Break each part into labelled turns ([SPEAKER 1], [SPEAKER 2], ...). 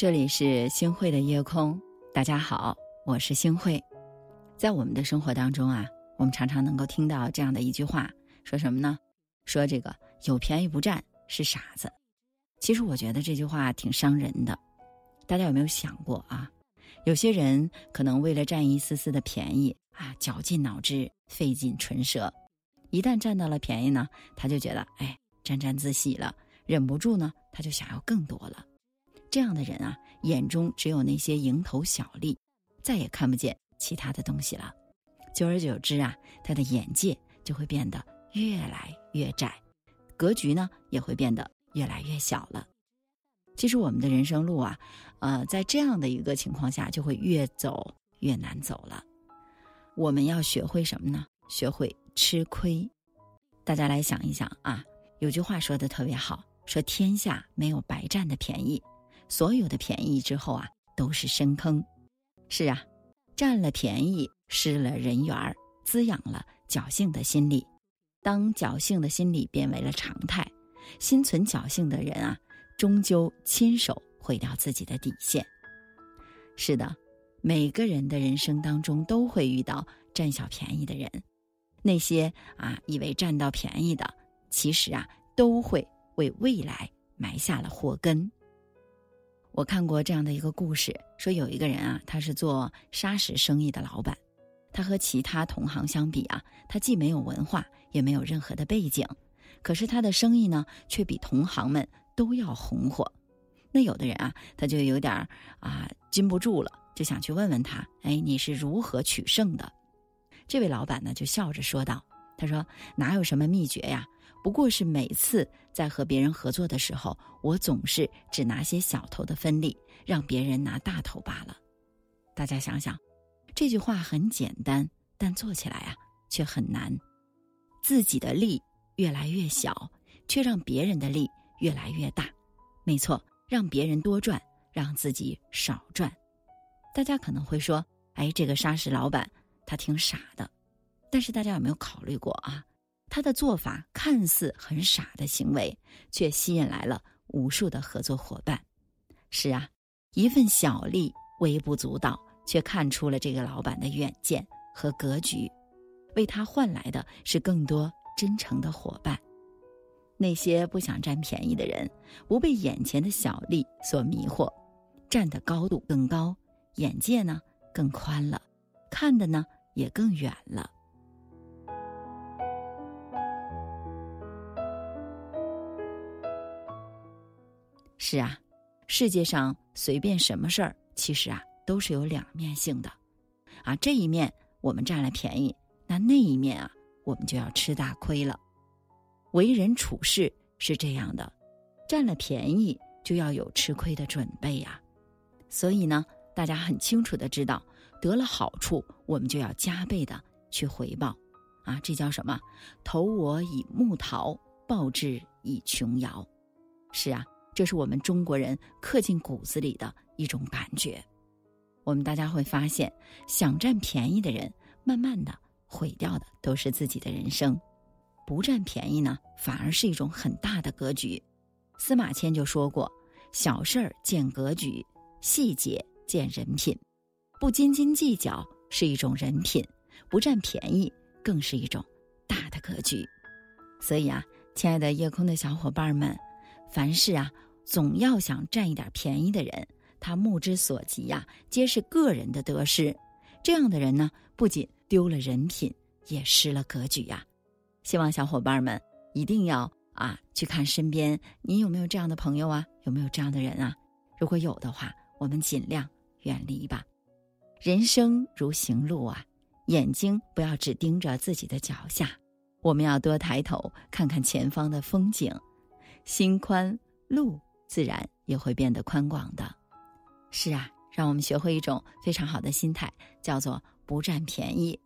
[SPEAKER 1] 这里是星慧的夜空，大家好，我是星慧。在我们的生活当中啊，我们常常能够听到这样的一句话，说什么呢？说这个有便宜不占是傻子。其实我觉得这句话挺伤人的。大家有没有想过啊？有些人可能为了占一丝丝的便宜啊，绞尽脑汁，费尽唇舌。一旦占到了便宜呢，他就觉得哎，沾沾自喜了，忍不住呢，他就想要更多了。这样的人啊，眼中只有那些蝇头小利，再也看不见其他的东西了。久而久之啊，他的眼界就会变得越来越窄，格局呢也会变得越来越小了。其实我们的人生路啊，呃，在这样的一个情况下，就会越走越难走了。我们要学会什么呢？学会吃亏。大家来想一想啊，有句话说的特别好，说天下没有白占的便宜。所有的便宜之后啊，都是深坑。是啊，占了便宜，失了人缘儿，滋养了侥幸的心理。当侥幸的心理变为了常态，心存侥幸的人啊，终究亲手毁掉自己的底线。是的，每个人的人生当中都会遇到占小便宜的人。那些啊，以为占到便宜的，其实啊，都会为未来埋下了祸根。我看过这样的一个故事，说有一个人啊，他是做砂石生意的老板，他和其他同行相比啊，他既没有文化，也没有任何的背景，可是他的生意呢，却比同行们都要红火。那有的人啊，他就有点啊禁不住了，就想去问问他，哎，你是如何取胜的？这位老板呢，就笑着说道：“他说哪有什么秘诀呀？”不过是每次在和别人合作的时候，我总是只拿些小头的分利，让别人拿大头罢了。大家想想，这句话很简单，但做起来啊却很难。自己的利越来越小，却让别人的利越来越大。没错，让别人多赚，让自己少赚。大家可能会说：“哎，这个沙石老板他挺傻的。”但是大家有没有考虑过啊？他的做法看似很傻的行为，却吸引来了无数的合作伙伴。是啊，一份小利微不足道，却看出了这个老板的远见和格局，为他换来的是更多真诚的伙伴。那些不想占便宜的人，不被眼前的小利所迷惑，站的高度更高，眼界呢更宽了，看的呢也更远了。是啊，世界上随便什么事儿，其实啊都是有两面性的，啊这一面我们占了便宜，那那一面啊我们就要吃大亏了。为人处事是这样的，占了便宜就要有吃亏的准备呀。所以呢，大家很清楚的知道，得了好处，我们就要加倍的去回报，啊这叫什么？投我以木桃，报之以琼瑶。是啊。这是我们中国人刻进骨子里的一种感觉。我们大家会发现，想占便宜的人，慢慢的毁掉的都是自己的人生；不占便宜呢，反而是一种很大的格局。司马迁就说过：“小事儿见格局，细节见人品。不斤斤计较是一种人品，不占便宜更是一种大的格局。”所以啊，亲爱的夜空的小伙伴们。凡事啊，总要想占一点便宜的人，他目之所及呀，皆是个人的得失。这样的人呢，不仅丢了人品，也失了格局呀。希望小伙伴们一定要啊，去看身边你有没有这样的朋友啊，有没有这样的人啊？如果有的话，我们尽量远离吧。人生如行路啊，眼睛不要只盯着自己的脚下，我们要多抬头看看前方的风景。心宽，路自然也会变得宽广的。是啊，让我们学会一种非常好的心态，叫做不占便宜；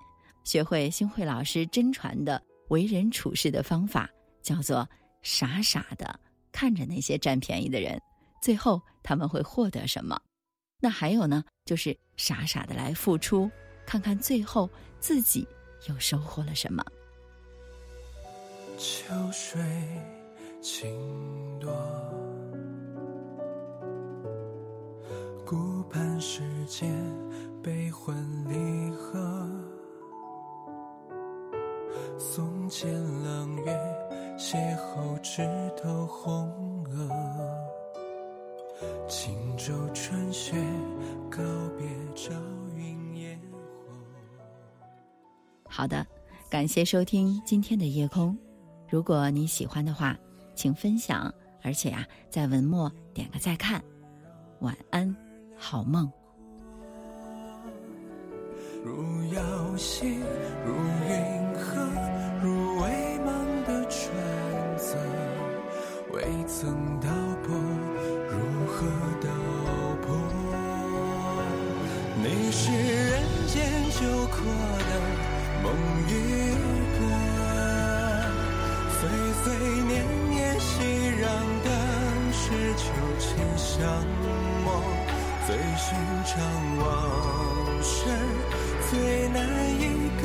[SPEAKER 1] 学会星慧老师真传的为人处事的方法，叫做傻傻的看着那些占便宜的人，最后他们会获得什么？那还有呢，就是傻傻的来付出，看看最后自己又收获了什么。秋水。情多，
[SPEAKER 2] 顾盼世间悲欢离合，送剑朗月，邂逅枝头红娥。轻舟穿雪，告别朝云烟火。
[SPEAKER 1] 好的，感谢收听今天的夜空。如果你喜欢的话，请分享，而且呀、在文末点个再看。晚安，好梦。
[SPEAKER 2] 如瑶溪，如云河，旧情相陌，最寻常往事。最难以割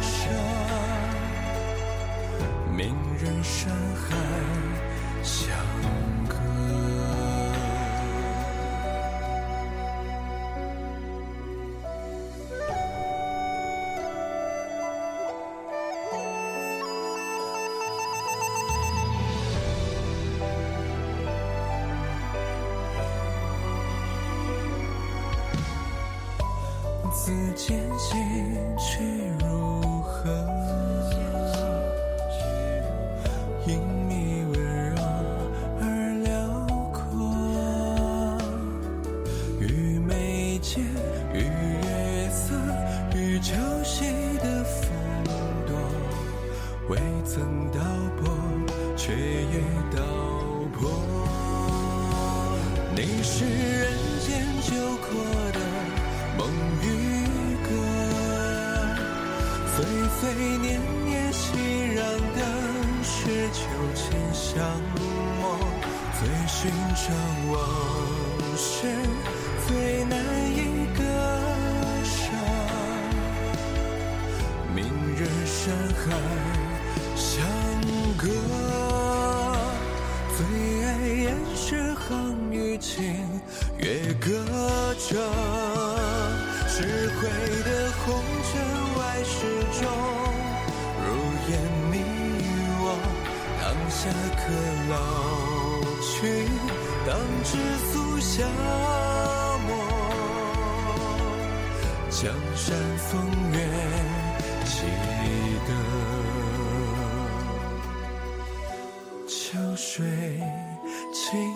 [SPEAKER 2] 舍，明人山海相隔。自见心去如何？因你温柔而辽阔，与眉间，与月色，与秋夕的风朵，未曾道破，却也道破。你是人间酒阔岁岁年年熙攘的是秋千相陌，最寻常往事，最难以割舍。明日山海是行与情，月隔着。智慧的红尘外始终，如烟你我，当下可老去，当知足消磨。江山风月记得，秋水最